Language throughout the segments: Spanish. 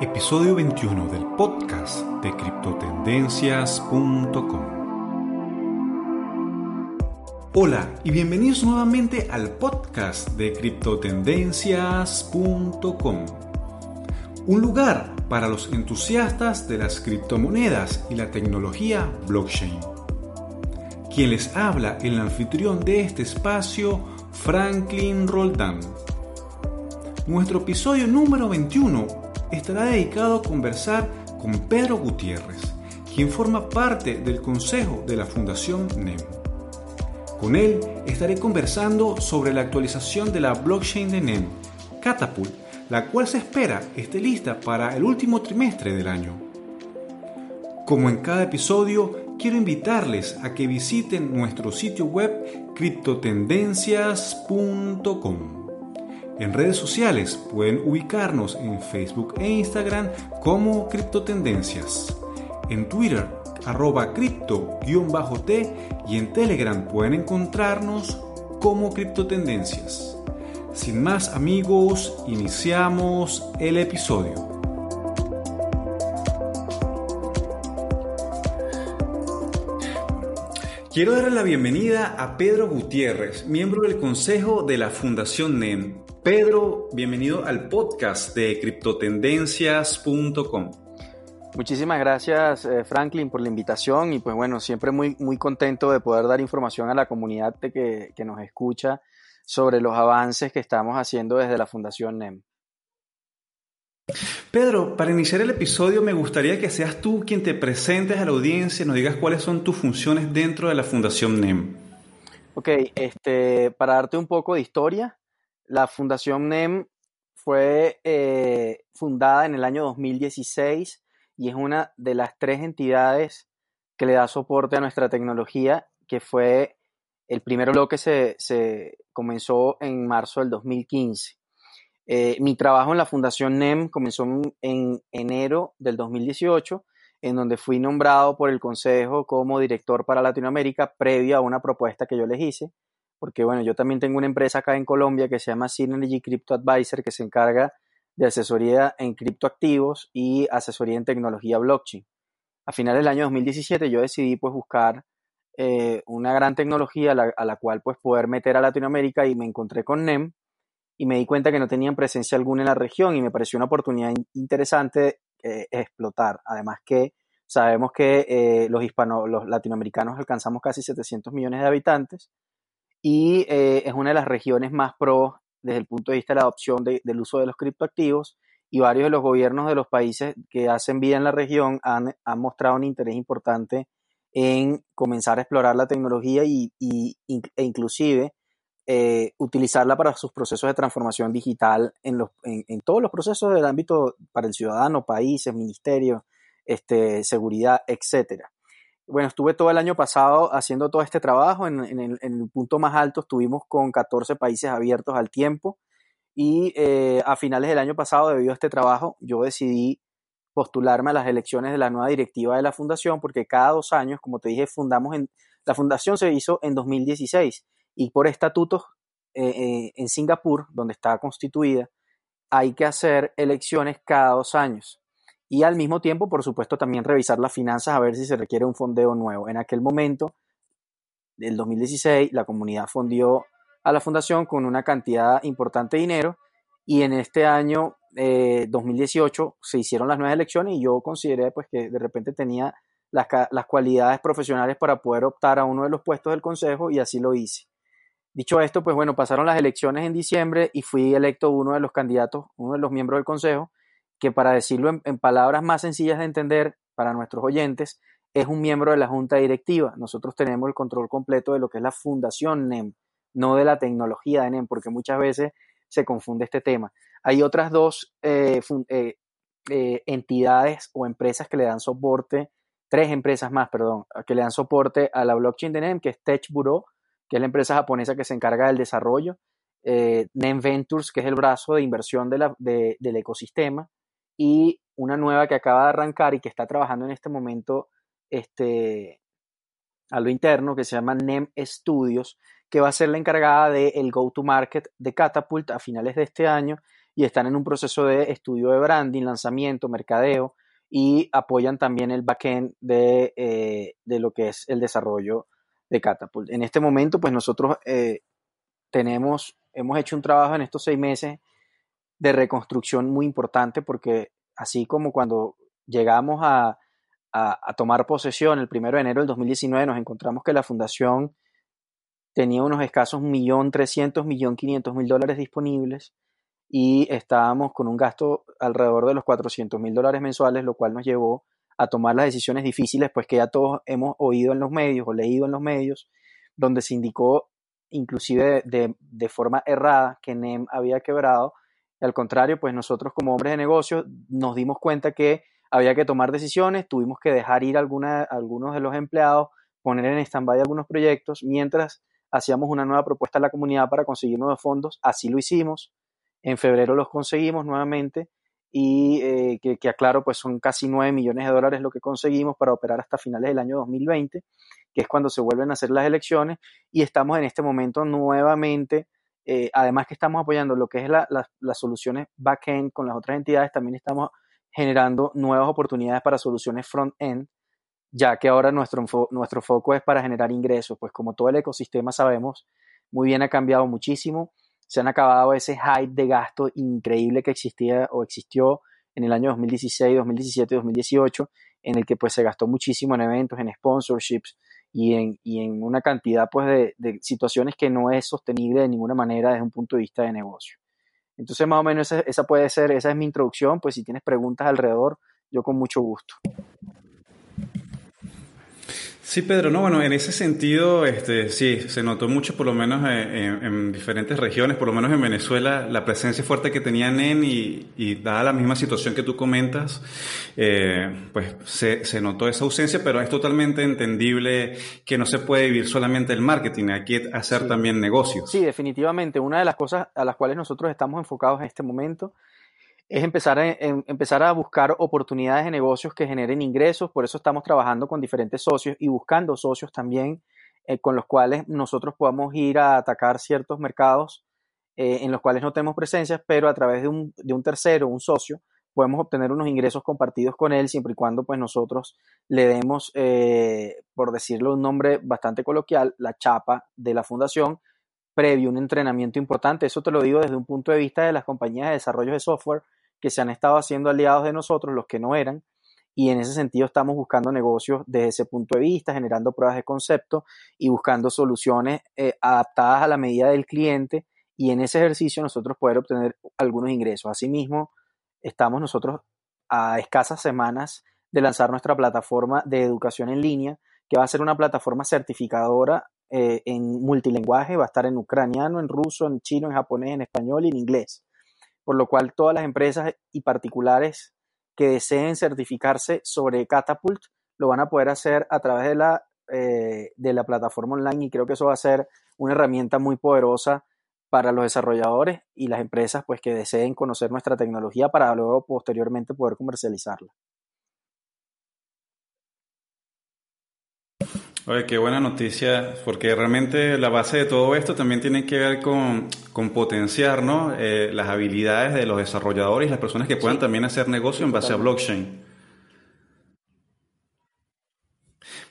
Episodio 21 del podcast de criptotendencias.com. Hola y bienvenidos nuevamente al podcast de criptotendencias.com. Un lugar para los entusiastas de las criptomonedas y la tecnología blockchain. Quien les habla, el anfitrión de este espacio, Franklin Roldán. Nuestro episodio número 21 estará dedicado a conversar con Pedro Gutiérrez, quien forma parte del consejo de la Fundación NEM. Con él estaré conversando sobre la actualización de la blockchain de NEM, Catapult, la cual se espera esté lista para el último trimestre del año. Como en cada episodio, quiero invitarles a que visiten nuestro sitio web criptotendencias.com. En redes sociales pueden ubicarnos en Facebook e Instagram como Criptotendencias. En Twitter arroba cripto-t y en Telegram pueden encontrarnos como Criptotendencias. Sin más amigos, iniciamos el episodio. Quiero darle la bienvenida a Pedro Gutiérrez, miembro del Consejo de la Fundación NEM. Pedro, bienvenido al podcast de criptotendencias.com. Muchísimas gracias eh, Franklin por la invitación y pues bueno, siempre muy, muy contento de poder dar información a la comunidad que, que nos escucha sobre los avances que estamos haciendo desde la Fundación NEM. Pedro, para iniciar el episodio me gustaría que seas tú quien te presentes a la audiencia, nos digas cuáles son tus funciones dentro de la Fundación NEM. Ok, este, para darte un poco de historia, la Fundación NEM fue eh, fundada en el año 2016 y es una de las tres entidades que le da soporte a nuestra tecnología, que fue el primer bloque se, se comenzó en marzo del 2015. Eh, mi trabajo en la Fundación NEM comenzó en enero del 2018, en donde fui nombrado por el Consejo como director para Latinoamérica previo a una propuesta que yo les hice porque bueno, yo también tengo una empresa acá en Colombia que se llama Synergy Crypto Advisor que se encarga de asesoría en criptoactivos y asesoría en tecnología blockchain. A finales del año 2017 yo decidí pues buscar eh, una gran tecnología a la, cual pues poder meter a Latinoamérica y me encontré con NEM y me di cuenta que no tenían presencia alguna en la región y me pareció una oportunidad interesante eh, explotar. Además que sabemos que eh, los hispanos, los latinoamericanos alcanzamos casi 700 millones de habitantes y eh, es una de las regiones más pro desde el punto de vista de la adopción del uso de los criptoactivos y varios de los gobiernos de los países que hacen vida en la región han, mostrado un interés importante en comenzar a explorar la tecnología y, e inclusive eh, utilizarla para sus procesos de transformación digital en, los, en, todos los procesos del ámbito para el ciudadano, países, ministerios, este, seguridad, etcétera bueno, estuve todo el año pasado haciendo todo este trabajo. En, el, punto más alto estuvimos con 14 países abiertos al tiempo. Y eh, a finales del año pasado, debido a este trabajo, yo decidí postularme a las elecciones de la nueva directiva de la fundación, porque cada dos años, como te dije, fundamos en. La fundación se hizo en 2016 y por estatutos eh, eh, en Singapur, donde está constituida, hay que hacer elecciones cada dos años y al mismo tiempo, por supuesto, también revisar las finanzas a ver si se requiere un fondeo nuevo. En aquel momento, del 2016, la comunidad fondió a la fundación con una cantidad importante de dinero y en este año 2018 eh, se hicieron las nuevas elecciones y yo consideré pues que de repente tenía las, las cualidades profesionales para poder optar a uno de los puestos del consejo y así lo hice. Dicho esto, pues bueno, pasaron las elecciones en diciembre y fui electo uno de los candidatos, uno de los miembros del consejo que para decirlo en, palabras más sencillas de entender para nuestros oyentes, es un miembro de la junta directiva. Nosotros tenemos el control completo de lo que es la fundación NEM, no de la tecnología de NEM, porque muchas veces se confunde este tema. Hay otras dos eh, eh, eh, entidades o empresas que le dan soporte, tres empresas más, perdón, que le dan soporte a la blockchain de NEM, que es Tech Bureau, que es la empresa japonesa que se encarga del desarrollo, NEM Ventures, que es el brazo de inversión del ecosistema, y una nueva que acaba de arrancar y que está trabajando en este momento este, a lo interno, que se llama NEM Studios, que va a ser la encargada del go-to-market de Catapult a finales de este año y están en un proceso de estudio de branding, lanzamiento, mercadeo y apoyan también el backend de, eh, de lo que es el desarrollo de Catapult. En este momento, pues nosotros eh, tenemos, hemos hecho un trabajo en estos seis meses de reconstrucción muy importante porque así como cuando llegamos a, a, tomar posesión el primero de enero del 2019, nos encontramos que la fundación tenía unos escasos 1.300.000, 1.500.000 dólares disponibles y estábamos con un gasto alrededor de los 400.000 dólares mensuales, lo cual nos llevó a tomar las decisiones difíciles, pues que ya todos hemos oído en los medios o leído en los medios, donde se indicó inclusive de, de forma errada que NEM había quebrado. Y al contrario, pues nosotros como hombres de negocios nos dimos cuenta que había que tomar decisiones, tuvimos que dejar ir alguna, algunos de los empleados, poner en stand-by algunos proyectos, mientras hacíamos una nueva propuesta a la comunidad para conseguir nuevos fondos. Así lo hicimos. En febrero los conseguimos nuevamente y eh, que, aclaro, pues son casi 9 millones de dólares lo que conseguimos para operar hasta finales del año 2020, que es cuando se vuelven a hacer las elecciones y estamos en este momento nuevamente, eh, además que estamos apoyando lo que es las soluciones back-end con las otras entidades, también estamos generando nuevas oportunidades para soluciones front-end, ya que ahora nuestro, nuestro foco es para generar ingresos, pues como todo el ecosistema sabemos, muy bien ha cambiado muchísimo, se han acabado ese hype de gasto increíble que existía o existió en el año 2016, 2017, 2018, en el que pues se gastó muchísimo en eventos, en sponsorships y en, y en una cantidad pues de, de situaciones que no es sostenible de ninguna manera desde un punto de vista de negocio. Entonces, más o menos esa, puede ser, esa es mi introducción, pues si tienes preguntas alrededor, yo con mucho gusto. Sí, Pedro, no, bueno, en ese sentido, este, sí, se notó mucho, por lo menos eh, en, diferentes regiones, por lo menos en Venezuela, la presencia fuerte que tenía NEN y, y dada la misma situación que tú comentas, eh, pues se, se, notó esa ausencia, pero es totalmente entendible que no se puede vivir solamente el marketing, hay que hacer también negocios. Sí, definitivamente. Una de las cosas a las cuales nosotros estamos enfocados en este momento es empezar a, empezar a buscar oportunidades de negocios que generen ingresos. Por eso estamos trabajando con diferentes socios y buscando socios también eh, con los cuales nosotros podamos ir a atacar ciertos mercados eh, en los cuales no tenemos presencia, pero a través de un, de un, tercero, un socio, podemos obtener unos ingresos compartidos con él siempre y cuando pues nosotros le demos, eh, por decirlo un nombre bastante coloquial, la chapa de la fundación previo, un entrenamiento importante. Eso te lo digo desde un punto de vista de las compañías de desarrollo de software que se han estado haciendo aliados de nosotros, los que no eran, y en ese sentido estamos buscando negocios desde ese punto de vista, generando pruebas de concepto y buscando soluciones eh, adaptadas a la medida del cliente y en ese ejercicio nosotros poder obtener algunos ingresos. Asimismo, estamos nosotros a escasas semanas de lanzar nuestra plataforma de educación en línea, que va a ser una plataforma certificadora eh, en multilingüaje, va a estar en ucraniano, en ruso, en chino, en japonés, en español y en inglés por lo cual todas las empresas y particulares que deseen certificarse sobre Catapult lo van a poder hacer a través de la, eh, de la plataforma online y creo que eso va a ser una herramienta muy poderosa para los desarrolladores y las empresas pues que deseen conocer nuestra tecnología para luego posteriormente poder comercializarla. Oye, qué buena noticia, porque realmente la base de todo esto también tiene que ver con, potenciar ¿no? Eh, las habilidades de los desarrolladores y las personas que puedan también hacer negocio en base a blockchain.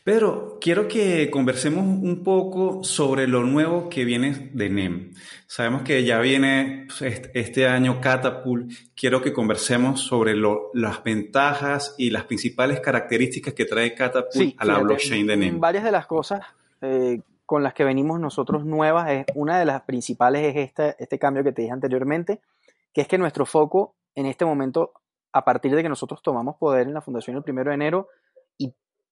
Pedro, quiero que conversemos un poco sobre lo nuevo que viene de NEM. Sabemos que ya viene pues, este año Catapult. Quiero que conversemos sobre las ventajas y las principales características que trae Catapult a la blockchain de NEM. Varias de las cosas eh, con las que venimos nosotros nuevas, es, una de las principales es este, este cambio que te dije anteriormente, que es que nuestro foco en este momento, a partir de que nosotros tomamos poder en la Fundación el primero de enero,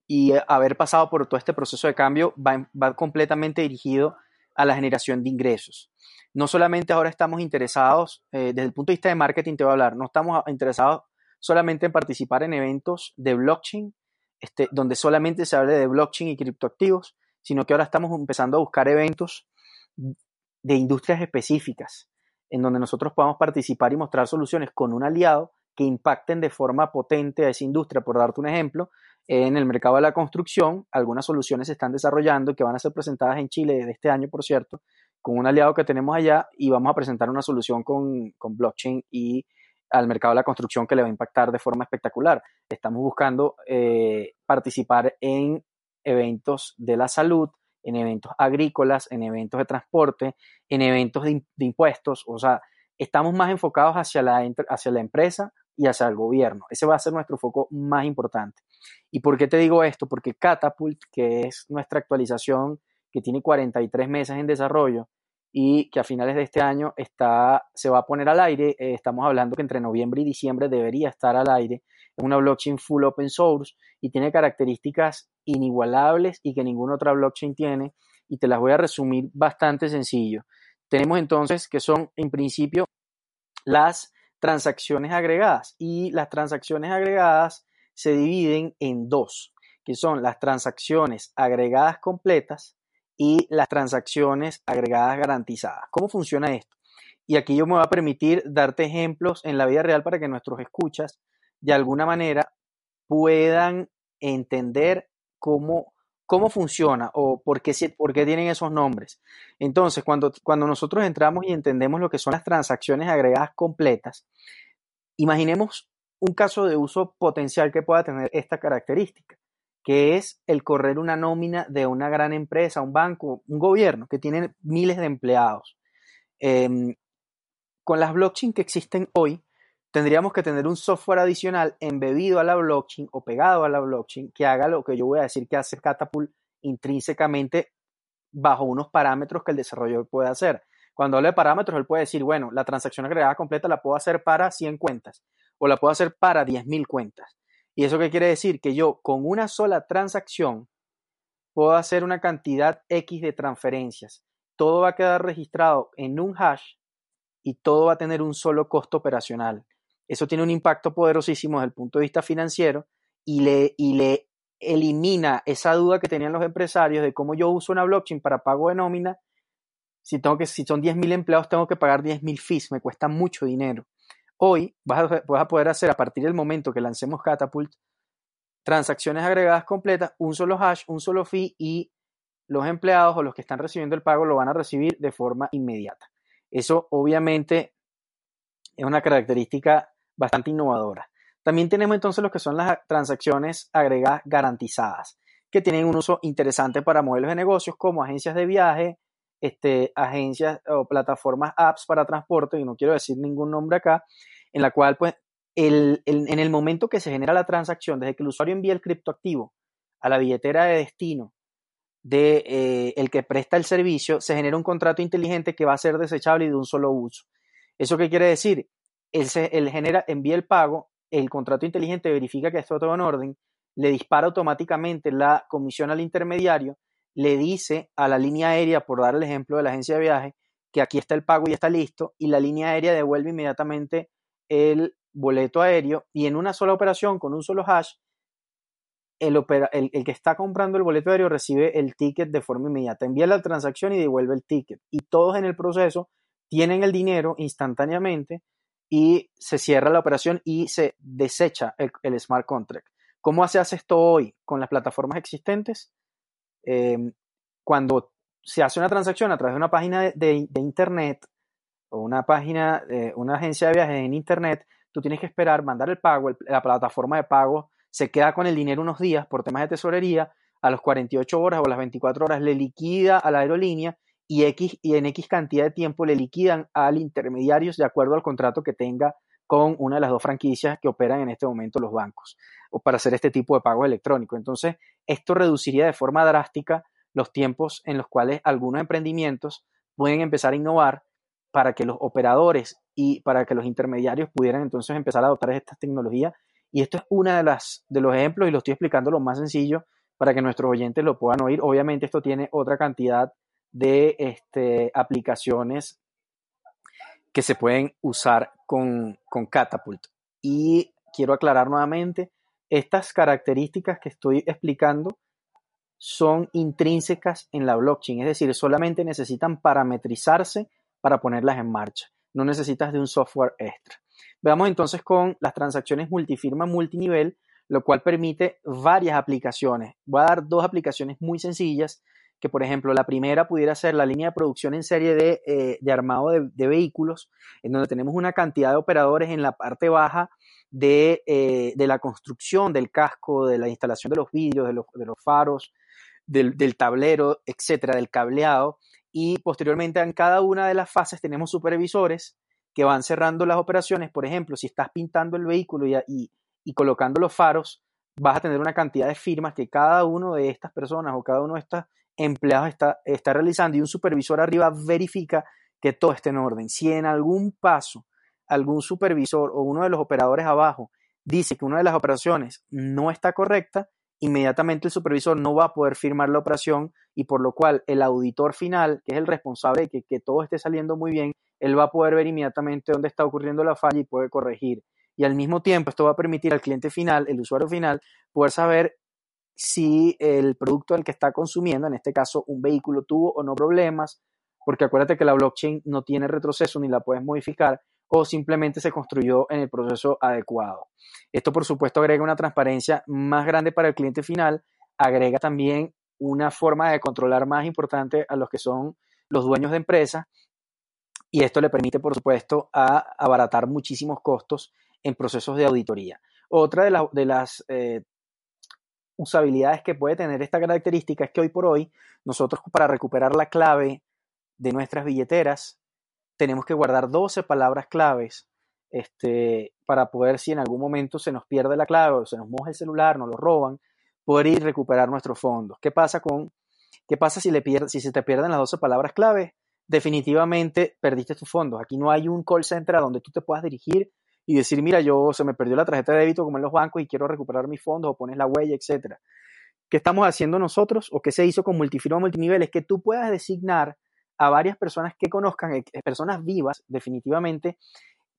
y haber pasado por todo este proceso de cambio va, completamente dirigido a la generación de ingresos. No solamente ahora estamos interesados, eh, desde el punto de vista de marketing te voy a hablar, no estamos interesados solamente en participar en eventos de blockchain, este, donde solamente se hable de blockchain y criptoactivos, sino que ahora estamos empezando a buscar eventos de industrias específicas, en donde nosotros podamos participar y mostrar soluciones con un aliado que impacten de forma potente a esa industria. Por darte un ejemplo, en el mercado de la construcción, algunas soluciones se están desarrollando que van a ser presentadas en Chile de este año, por cierto, con un aliado que tenemos allá y vamos a presentar una solución con, con blockchain y al mercado de la construcción que le va a impactar de forma espectacular. Estamos buscando eh, participar en eventos de la salud, en eventos agrícolas, en eventos de transporte, en eventos de, impuestos. O sea, estamos más enfocados hacia la, hacia la empresa y hacia el gobierno. Ese va a ser nuestro foco más importante. ¿Y por qué te digo esto? Porque Catapult, que es nuestra actualización que tiene 43 meses en desarrollo, y que a finales de este año está, se va a poner al aire. Eh, estamos hablando que entre noviembre y diciembre debería estar al aire. Es una blockchain full open source y tiene características inigualables y que ninguna otra blockchain tiene. Y te las voy a resumir bastante sencillo. Tenemos entonces que son en principio las transacciones agregadas y las transacciones agregadas se dividen en dos, que son las transacciones agregadas completas y las transacciones agregadas garantizadas. ¿Cómo funciona esto? Y aquí yo me voy a permitir darte ejemplos en la vida real para que nuestros escuchas de alguna manera puedan entender cómo, cómo funciona o por qué, tienen esos nombres. Entonces, cuando, cuando nosotros entramos y entendemos lo que son las transacciones agregadas completas, imaginemos un caso de uso potencial que pueda tener esta característica que es el correr una nómina de una gran empresa, un banco, un gobierno que tiene miles de empleados. Em, con las blockchain que existen hoy, tendríamos que tener un software adicional embebido a la blockchain o pegado a la blockchain que haga lo que yo voy a decir que hace Catapult intrínsecamente bajo unos parámetros que el desarrollador puede hacer. Cuando habla de parámetros, él puede decir, bueno, la transacción agregada completa la puedo hacer para 100 cuentas o la puedo hacer para 10.000 cuentas. ¿Y eso qué quiere decir? Que yo con una sola transacción puedo hacer una cantidad X de transferencias. Todo va a quedar registrado en un hash y todo va a tener un solo costo operacional. Eso tiene un impacto poderosísimo desde el punto de vista financiero y le, y le elimina esa duda que tenían los empresarios de cómo yo uso una blockchain para pago de nómina. Si, tengo que, si son 10.000 empleados, tengo que pagar 10.000 fees, me cuesta mucho dinero. Hoy vas a, poder hacer a partir del momento que lancemos Catapult transacciones agregadas completas, un solo hash, un solo fee y los empleados o los que están recibiendo el pago lo van a recibir de forma inmediata. Eso obviamente es una característica bastante innovadora. También tenemos entonces lo que son las transacciones agregadas garantizadas, que tienen un uso interesante para modelos de negocios como agencias de viaje, este, agencias o plataformas apps para transporte, y no quiero decir ningún nombre acá, en la cual pues el, en el momento que se genera la transacción, desde que el usuario envía el criptoactivo a la billetera de destino de eh, el que presta el servicio, se genera un contrato inteligente que va a ser desechable y de un solo uso. ¿Eso qué quiere decir? Él, genera, envía el pago, el contrato inteligente verifica que está todo en orden, le dispara automáticamente la comisión al intermediario le dice a la línea aérea, por dar el ejemplo de la agencia de viaje, que aquí está el pago y está listo, y la línea aérea devuelve inmediatamente el boleto aéreo y en una sola operación, con un solo hash, el, que está comprando el boleto aéreo recibe el ticket de forma inmediata, envía la transacción y devuelve el ticket. Y todos en el proceso tienen el dinero instantáneamente y se cierra la operación y se desecha el, smart contract. ¿Cómo se hace esto hoy con las plataformas existentes? Em, cuando se hace una transacción a través de una página de, internet o una página, de una agencia de viajes en internet, tú tienes que esperar, mandar el pago, la plataforma de pago se queda con el dinero unos días por temas de tesorería, a las 48 horas o las 24 horas le liquida a la aerolínea y, X, y en X cantidad de tiempo le liquidan al intermediario de acuerdo al contrato que tenga con una de las dos franquicias que operan en este momento los bancos o para hacer este tipo de pago electrónico. Entonces, esto reduciría de forma drástica los tiempos en los cuales algunos emprendimientos pueden empezar a innovar para que los operadores y para que los intermediarios pudieran entonces empezar a adoptar estas tecnologías. Y esto es uno de, las, de los ejemplos y lo estoy explicando lo más sencillo para que nuestros oyentes lo puedan oír. Obviamente esto tiene otra cantidad de este, aplicaciones que se pueden usar con, con Catapult. Y quiero aclarar nuevamente, estas características que estoy explicando son intrínsecas en la blockchain, es decir, solamente necesitan parametrizarse para ponerlas en marcha. No necesitas de un software extra. Veamos entonces con las transacciones multifirma multinivel, lo cual permite varias aplicaciones. Voy a dar dos aplicaciones muy sencillas que, por ejemplo, la primera pudiera ser la línea de producción en serie de, eh, armado de, vehículos, en donde tenemos una cantidad de operadores en la parte baja de, eh, la construcción del casco, de la instalación de los vidrios, de los, faros, del, del, tablero, etcétera, del cableado. Y posteriormente en cada una de las fases tenemos supervisores que van cerrando las operaciones. Por ejemplo, si estás pintando el vehículo y, y colocando los faros, vas a tener una cantidad de firmas que cada uno de estas personas o cada uno de estos empleados está, está realizando y un supervisor arriba verifica que todo esté en orden. Si en algún paso algún supervisor o uno de los operadores abajo dice que una de las operaciones no está correcta, inmediatamente el supervisor no va a poder firmar la operación y por lo cual el auditor final, que es el responsable de que, que todo esté saliendo muy bien, él va a poder ver inmediatamente dónde está ocurriendo la falla y puede corregir y al mismo tiempo esto va a permitir al cliente final, el usuario final, poder saber si el producto del que está consumiendo, en este caso un vehículo, tuvo o no problemas, porque acuérdate que la blockchain no tiene retroceso ni la puedes modificar o simplemente se construyó en el proceso adecuado. Esto, por supuesto, agrega una transparencia más grande para el cliente final, agrega también una forma de controlar más importante a los que son los dueños de empresa y esto le permite, por supuesto, a abaratar muchísimos costos en procesos de auditoría. Otra de, las eh, usabilidades que puede tener esta característica es que hoy por hoy nosotros para recuperar la clave de nuestras billeteras tenemos que guardar 12 palabras claves este, para poder si en algún momento se nos pierde la clave o se nos moja el celular, nos lo roban, poder ir recuperar nuestros fondos. ¿Qué pasa con qué pasa si, le si se te pierden las 12 palabras clave? Definitivamente perdiste tus fondos. Aquí no hay un call center a donde tú te puedas dirigir y decir, mira, yo se me perdió la tarjeta de débito como en los bancos y quiero recuperar mis fondos o pones la huella, etcétera. ¿Qué estamos haciendo nosotros o qué se hizo con multifirma multinivel? Es que tú puedas designar a varias personas que conozcan, eh, personas vivas, definitivamente,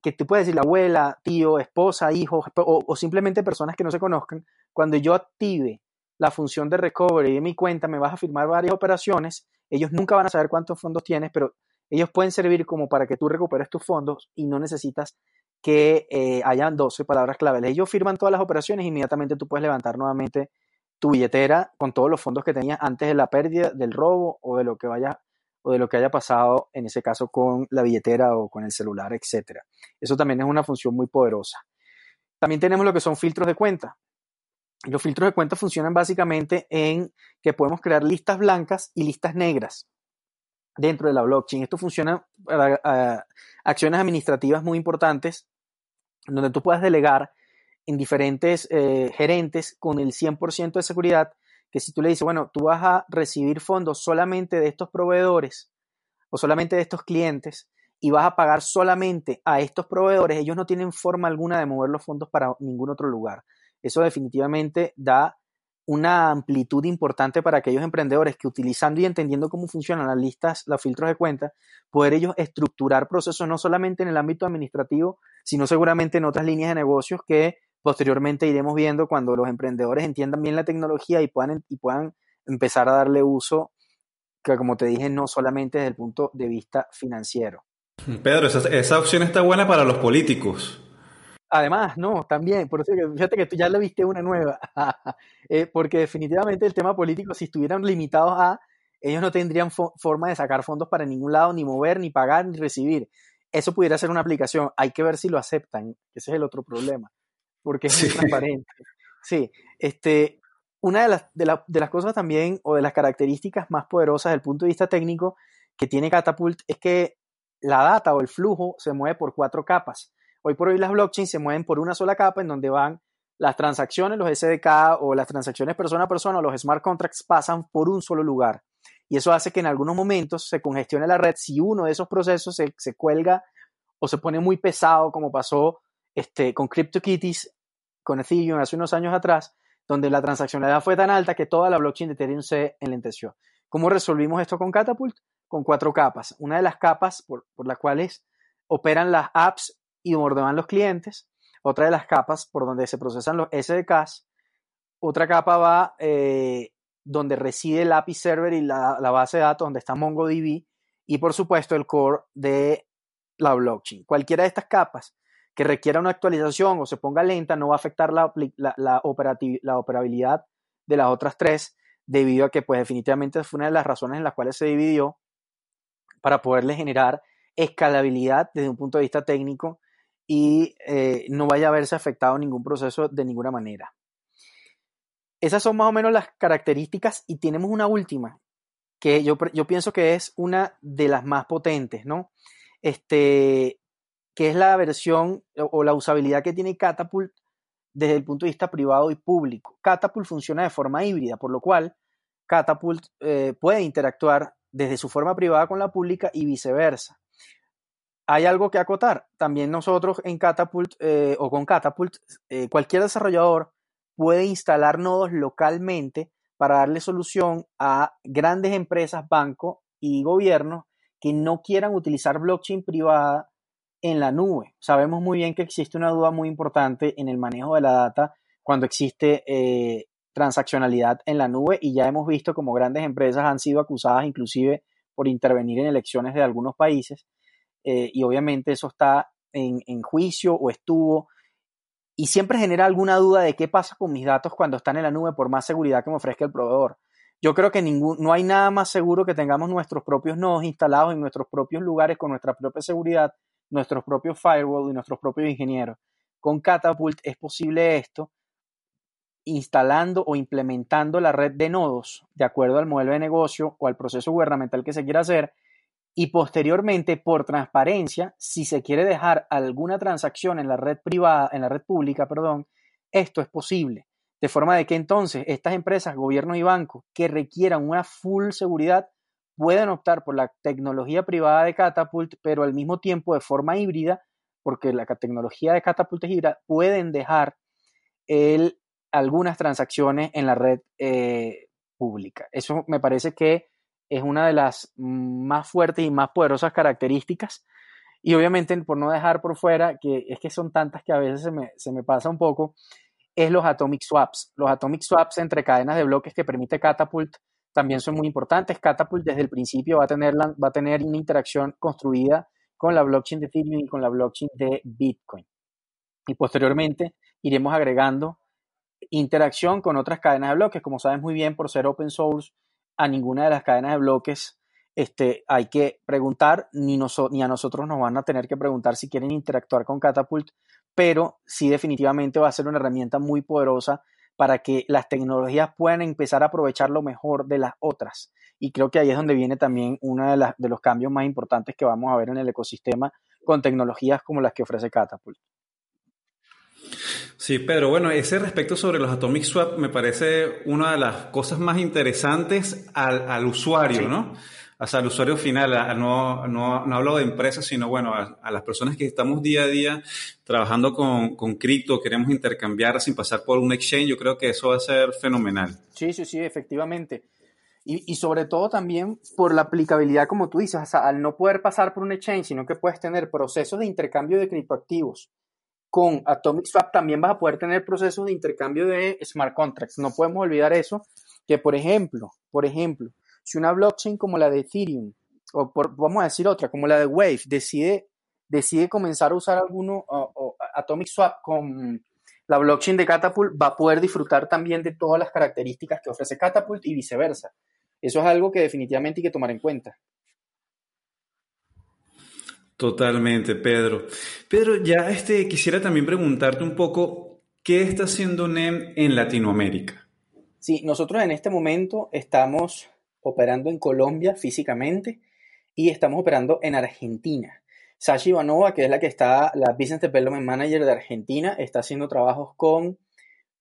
que tú puedes decir la abuela, tío, esposa, hijo, o, o, simplemente personas que no se conozcan. Cuando yo active la función de recovery de mi cuenta, me vas a firmar varias operaciones. Ellos nunca van a saber cuántos fondos tienes, pero ellos pueden servir como para que tú recuperes tus fondos y no necesitas que eh, hayan 12 palabras clave. Ellos firman todas las operaciones inmediatamente tú puedes levantar nuevamente tu billetera con todos los fondos que tenías antes de la pérdida, del robo o de lo que vaya o de lo que haya pasado en ese caso con la billetera o con el celular, etcétera. Eso también es una función muy poderosa. También tenemos lo que son filtros de cuenta. Los filtros de cuenta funcionan básicamente en que podemos crear listas blancas y listas negras dentro de la blockchain. Esto funciona para acciones administrativas muy importantes, donde tú puedes delegar en diferentes eh, gerentes con el 100% de seguridad, que si tú le dices, bueno, tú vas a recibir fondos solamente de estos proveedores o solamente de estos clientes y vas a pagar solamente a estos proveedores, ellos no tienen forma alguna de mover los fondos para ningún otro lugar. Eso definitivamente da una amplitud importante para aquellos emprendedores que utilizando y entendiendo cómo funcionan las listas, los filtros de cuenta, poder ellos estructurar procesos no solamente en el ámbito administrativo, sino seguramente en otras líneas de negocios que posteriormente iremos viendo cuando los emprendedores entiendan bien la tecnología y puedan, y puedan empezar a darle uso, que como te dije, no solamente desde el punto de vista financiero. Pedro, esa, esa opción está buena para los políticos. Además, no, también, por eso fíjate que tú ya le viste una nueva, eh, porque definitivamente el tema político, si estuvieran limitados a, ellos no tendrían forma de sacar fondos para ningún lado, ni mover, ni pagar, ni recibir. Eso pudiera ser una aplicación, hay que ver si lo aceptan, ese es el otro problema, porque es muy transparente. Sí, este, una de las, de, de las cosas también, o de las características más poderosas desde el punto de vista técnico que tiene Catapult, es que la data o el flujo se mueve por cuatro capas Hoy por hoy las blockchains se mueven por una sola capa en donde van las transacciones, los SDK o las transacciones persona a persona o los smart contracts pasan por un solo lugar. Y eso hace que en algunos momentos se congestione la red si uno de esos procesos se, cuelga o se pone muy pesado, como pasó este, con CryptoKitties, con Ethereum hace unos años atrás, donde la transaccionalidad fue tan alta que toda la blockchain de Ethereum se enlenteció. ¿Cómo resolvimos esto con Catapult? Con cuatro capas. Una de las capas por, por las cuales operan las apps y ordenan los clientes, otra de las capas por donde se procesan los SDKs, otra capa va eh, donde reside el API server y la, base de datos donde está MongoDB y por supuesto el core de la blockchain. Cualquiera de estas capas que requiera una actualización o se ponga lenta no va a afectar la, la, la operabilidad de las otras tres debido a que pues definitivamente fue una de las razones en las cuales se dividió para poderle generar escalabilidad desde un punto de vista técnico y eh, no vaya a verse afectado ningún proceso de ninguna manera. Esas son más o menos las características y tenemos una última, que yo, pienso que es una de las más potentes, ¿no? Este, que es la versión o la usabilidad que tiene Catapult desde el punto de vista privado y público. Catapult funciona de forma híbrida, por lo cual Catapult eh, puede interactuar desde su forma privada con la pública y viceversa. Hay algo que acotar. También nosotros en Catapult eh, o con Catapult, eh, cualquier desarrollador puede instalar nodos localmente para darle solución a grandes empresas, bancos y gobiernos que no quieran utilizar blockchain privada en la nube. Sabemos muy bien que existe una duda muy importante en el manejo de la data cuando existe eh, transaccionalidad en la nube y ya hemos visto como grandes empresas han sido acusadas inclusive por intervenir en elecciones de algunos países eh, y obviamente eso está en, en, juicio o estuvo y siempre genera alguna duda de qué pasa con mis datos cuando están en la nube por más seguridad que me ofrezca el proveedor. Yo creo que ningún, no hay nada más seguro que tengamos nuestros propios nodos instalados en nuestros propios lugares con nuestra propia seguridad nuestros propios firewall y nuestros propios ingenieros. Con Catapult es posible esto instalando o implementando la red de nodos de acuerdo al modelo de negocio o al proceso gubernamental que se quiera hacer y posteriormente por transparencia, si se quiere dejar alguna transacción en la red privada, en la red pública, perdón, esto es posible. De forma de que entonces estas empresas, gobiernos y bancos que requieran una full seguridad pueden optar por la tecnología privada de Catapult, pero al mismo tiempo de forma híbrida, porque la tecnología de Catapult es híbrida, pueden dejar algunas transacciones en la red eh, pública. Eso me parece que es una de las más fuertes y más poderosas características. Y obviamente, por no dejar por fuera, que es que son tantas que a veces se me, se me pasa un poco, es los atomic swaps. Los atomic swaps entre cadenas de bloques que permite Catapult también son muy importantes. Catapult desde el principio va a tener, va a tener una interacción construida con la blockchain de Ethereum y con la blockchain de Bitcoin. Y posteriormente iremos agregando interacción con otras cadenas de bloques. Como sabes muy bien, por ser open source, a ninguna de las cadenas de bloques este, hay que preguntar, ni, ni a nosotros nos van a tener que preguntar si quieren interactuar con Catapult, pero sí definitivamente va a ser una herramienta muy poderosa para que las tecnologías puedan empezar a aprovechar lo mejor de las otras. Y creo que ahí es donde viene también uno de, de los cambios más importantes que vamos a ver en el ecosistema con tecnologías como las que ofrece Catapult. Sí, Pedro, bueno, ese respecto sobre los Atomic Swap me parece una de las cosas más interesantes al, usuario, ¿no? o sea, al usuario final, no, no, no, hablo de empresas, sino bueno, a, las personas que estamos día a día trabajando con, con cripto, queremos intercambiar sin pasar por un exchange, yo creo que eso va a ser fenomenal. Sí, sí, sí, efectivamente. Y, y sobre todo también por la aplicabilidad, como tú dices, o sea, al no poder pasar por un exchange, sino que puedes tener procesos de intercambio de criptoactivos. Con Atomic Swap también vas a poder tener procesos de intercambio de smart contracts. No podemos olvidar eso, que por ejemplo, por ejemplo, si una blockchain como la de Ethereum, o vamos a decir otra, como la de Wave, decide, decide comenzar a usar alguno Atomic Swap con la blockchain de Catapult, va a poder disfrutar también de todas las características que ofrece Catapult y viceversa. Eso es algo que definitivamente hay que tomar en cuenta. Totalmente, Pedro. Pedro, ya este, quisiera también preguntarte un poco, ¿qué está haciendo NEM en Latinoamérica? Sí, nosotros en este momento estamos operando en Colombia físicamente y estamos operando en Argentina. Sashi Ivanova, que es la que está, la Business Development Manager de Argentina, está haciendo trabajos con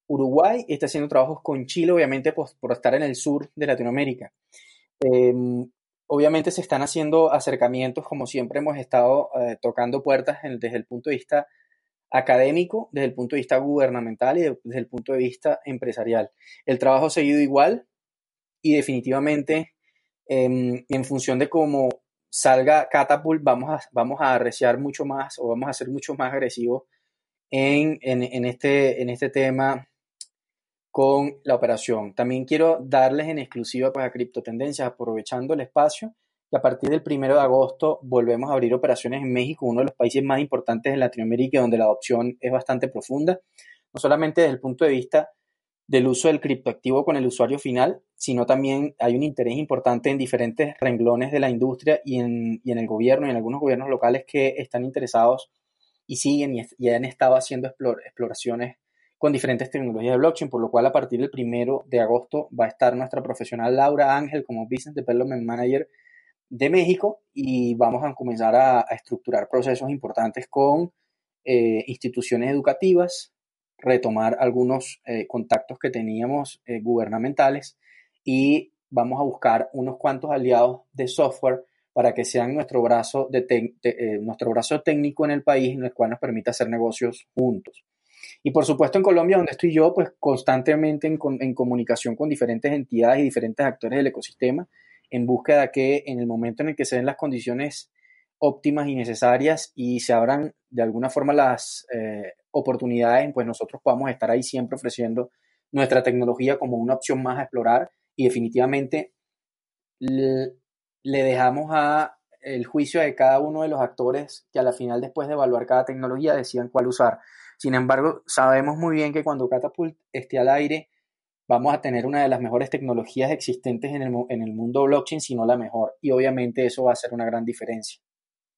Uruguay y está haciendo trabajos con Chile, obviamente por, por estar en el sur de Latinoamérica. Em, obviamente se están haciendo acercamientos, como siempre hemos estado eh, tocando puertas desde el punto de vista académico, desde el punto de vista gubernamental y desde el punto de vista empresarial. El trabajo ha seguido igual, y definitivamente em, en función de cómo salga Catapult vamos a, vamos a arreciar mucho más o vamos a ser mucho más agresivos en, este, en este tema con la operación. También quiero darles en exclusiva pues, a Criptotendencias, aprovechando el espacio, que a partir del primero de agosto volvemos a abrir operaciones en México, uno de los países más importantes en Latinoamérica, donde la adopción es bastante profunda, no solamente desde el punto de vista del uso del criptoactivo con el usuario final, sino también hay un interés importante en diferentes renglones de la industria y en, y en el gobierno y en algunos gobiernos locales que están interesados y siguen y, han estado haciendo exploraciones con diferentes tecnologías de blockchain, por lo cual a partir del primero de agosto va a estar nuestra profesional Laura Ángel como Business Development Manager de México y vamos a comenzar a, estructurar procesos importantes con eh, instituciones educativas, retomar algunos eh, contactos que teníamos eh, gubernamentales y vamos a buscar unos cuantos aliados de software para que sean nuestro brazo, de, nuestro brazo técnico en el país, en el cual nos permita hacer negocios juntos. Y por supuesto en Colombia, donde estoy yo, pues constantemente en, en, comunicación con diferentes entidades y diferentes actores del ecosistema, en búsqueda que en el momento en el que se den las condiciones óptimas y necesarias y se abran de alguna forma las oportunidades, pues nosotros podamos estar ahí siempre ofreciendo nuestra tecnología como una opción más a explorar y definitivamente le, dejamos a el juicio de cada uno de los actores que a la final después de evaluar cada tecnología decían cuál usar. Sin embargo, sabemos muy bien que cuando Catapult esté al aire, vamos a tener una de las mejores tecnologías existentes en el, en el mundo blockchain, si no la mejor. Y obviamente eso va a ser una gran diferencia.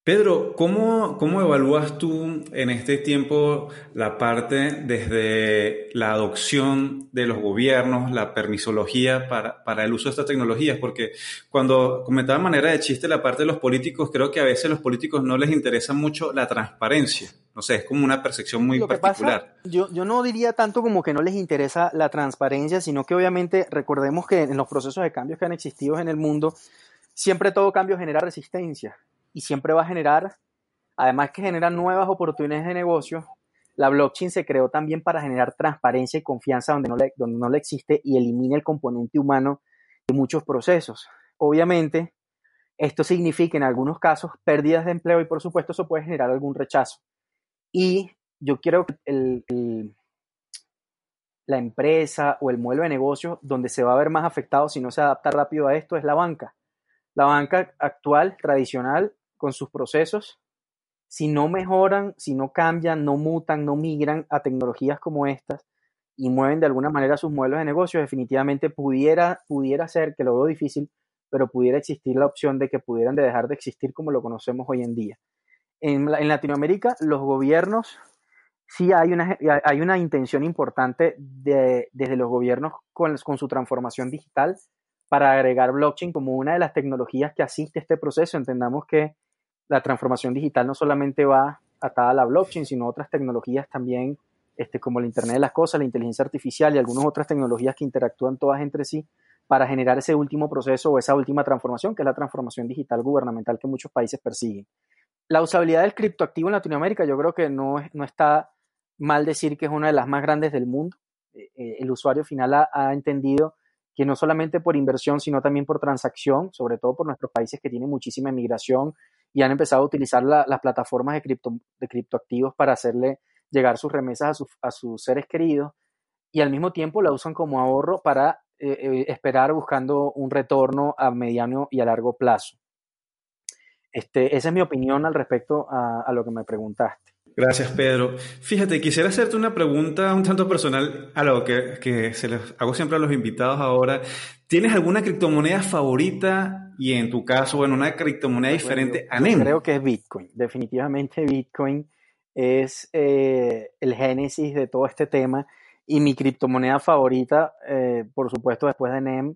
Pedro, ¿cómo, ¿cómo, evalúas tú en este tiempo la parte desde la adopción de los gobiernos, la permisología para, para, el uso de estas tecnologías? Porque cuando comentaba manera de chiste la parte de los políticos, creo que a veces a los políticos no les interesa mucho la transparencia. No sé, es como una percepción muy particular. yo, yo no diría tanto como que no les interesa la transparencia, sino que obviamente recordemos que en los procesos de cambios que han existido en el mundo, siempre todo cambio genera resistencia y siempre va a generar, además que genera nuevas oportunidades de negocio, la blockchain se creó también para generar transparencia y confianza donde no le, donde no le existe y elimina el componente humano de muchos procesos. Obviamente, esto significa en algunos casos pérdidas de empleo y por supuesto eso puede generar algún rechazo. Y yo quiero que la empresa o el modelo de negocio donde se va a ver más afectado si no se adapta rápido a esto es la banca. La banca actual, tradicional, con sus procesos, si no mejoran, si no cambian, no mutan, no migran a tecnologías como estas y mueven de alguna manera sus modelos de negocio, definitivamente pudiera, pudiera ser, que lo veo difícil, pero pudiera existir la opción de que pudieran de dejar de existir como lo conocemos hoy en día. En, en Latinoamérica, los gobiernos, sí hay una, hay una intención importante de, desde los gobiernos con, con su transformación digital para agregar blockchain como una de las tecnologías que asiste a este proceso. Entendamos que la transformación digital no solamente va atada a la blockchain, sino otras tecnologías también, este, como el Internet de las Cosas, la inteligencia artificial y algunas otras tecnologías que interactúan todas entre sí para generar ese último proceso o esa última transformación, que es la transformación digital gubernamental que muchos países persiguen. La usabilidad del criptoactivo en Latinoamérica yo creo que no, no está mal decir que es una de las más grandes del mundo. Eh, eh, el usuario final ha, ha entendido que no solamente por inversión, sino también por transacción, sobre todo por nuestros países que tienen muchísima inmigración y han empezado a utilizar las plataformas de, cripto, de criptoactivos para hacerle llegar sus remesas a, sus seres queridos y al mismo tiempo la usan como ahorro para eh, eh, esperar buscando un retorno a mediano y a largo plazo. Este, esa es mi opinión al respecto a lo que me preguntaste. Gracias, Pedro. Fíjate, quisiera hacerte una pregunta un tanto personal a lo que, se les hago siempre a los invitados ahora. ¿Tienes alguna criptomoneda favorita y en tu caso, bueno, una criptomoneda diferente a NEM? creo que es Bitcoin. Definitivamente Bitcoin es eh, el génesis de todo este tema y mi criptomoneda favorita, eh, por supuesto, después de NEM,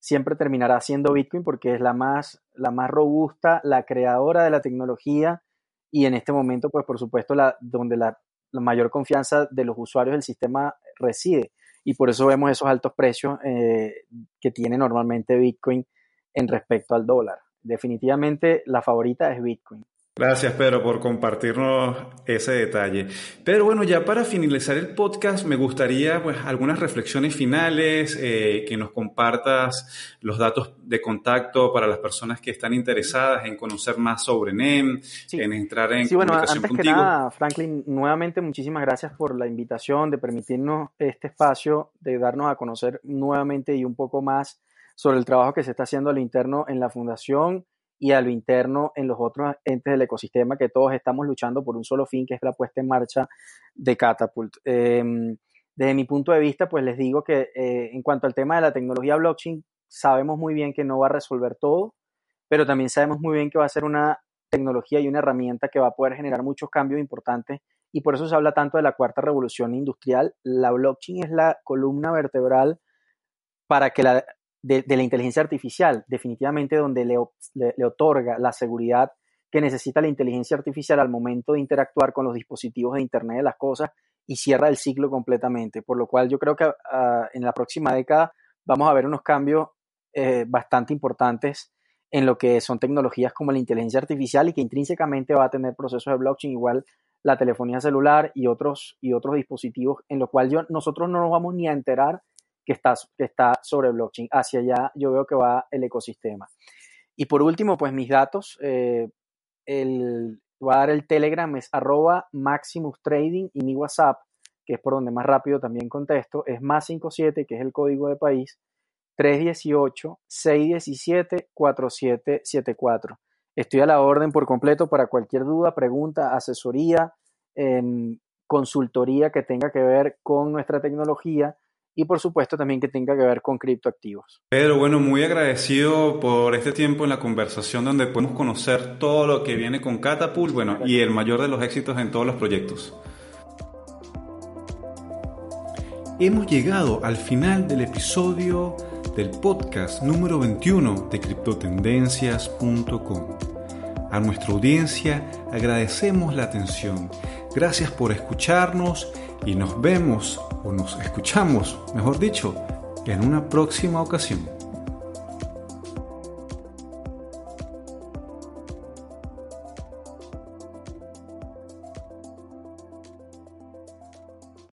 siempre terminará siendo Bitcoin porque es la más, la más robusta, la creadora de la tecnología y en este momento, pues por supuesto, la, donde la, mayor confianza de los usuarios del sistema reside. Y por eso vemos esos altos precios eh, que tiene normalmente Bitcoin en respecto al dólar. Definitivamente la favorita es Bitcoin. Gracias, Pedro, por compartirnos ese detalle. Pero bueno, ya para finalizar el podcast, me gustaría pues algunas reflexiones finales, eh, que nos compartas los datos de contacto para las personas que están interesadas en conocer más sobre NEM, en entrar en sí, bueno, antes Que nada, Franklin, nuevamente muchísimas gracias por la invitación, de permitirnos este espacio, de darnos a conocer nuevamente y un poco más sobre el trabajo que se está haciendo al interno en la fundación y a lo interno en los otros entes del ecosistema que todos estamos luchando por un solo fin, que es la puesta en marcha de Catapult. Em, desde mi punto de vista, pues les digo que eh, en cuanto al tema de la tecnología blockchain, sabemos muy bien que no va a resolver todo, pero también sabemos muy bien que va a ser una tecnología y una herramienta que va a poder generar muchos cambios importantes y por eso se habla tanto de la cuarta revolución industrial. La blockchain es la columna vertebral para que la, de, la inteligencia artificial, definitivamente donde le, le, otorga la seguridad que necesita la inteligencia artificial al momento de interactuar con los dispositivos de Internet de las Cosas y cierra el ciclo completamente. Por lo cual yo creo que uh, en la próxima década vamos a ver unos cambios eh, bastante importantes en lo que son tecnologías como la inteligencia artificial y que intrínsecamente va a tener procesos de blockchain igual la telefonía celular y otros, y otros dispositivos en los cuales yo, nosotros no nos vamos ni a enterar que está, que está sobre blockchain. Hacia allá yo veo que va el ecosistema. Y por último, pues mis datos, eh, el, voy a dar el Telegram, es arroba Maximus Trading y mi WhatsApp, que es por donde más rápido también contesto, es más 57, que es el código de país, 318-617-4774. Estoy a la orden por completo para cualquier duda, pregunta, asesoría, consultoría que tenga que ver con nuestra tecnología y por supuesto también que tenga que ver con criptoactivos. Pedro, bueno, muy agradecido por este tiempo en la conversación donde podemos conocer todo lo que viene con Catapult, bueno, y el mayor de los éxitos en todos los proyectos. Hemos llegado al final del episodio del podcast número 21 de criptotendencias.com. A nuestra audiencia agradecemos la atención. Gracias por escucharnos y nos vemos o nos escuchamos, mejor dicho, en una próxima ocasión.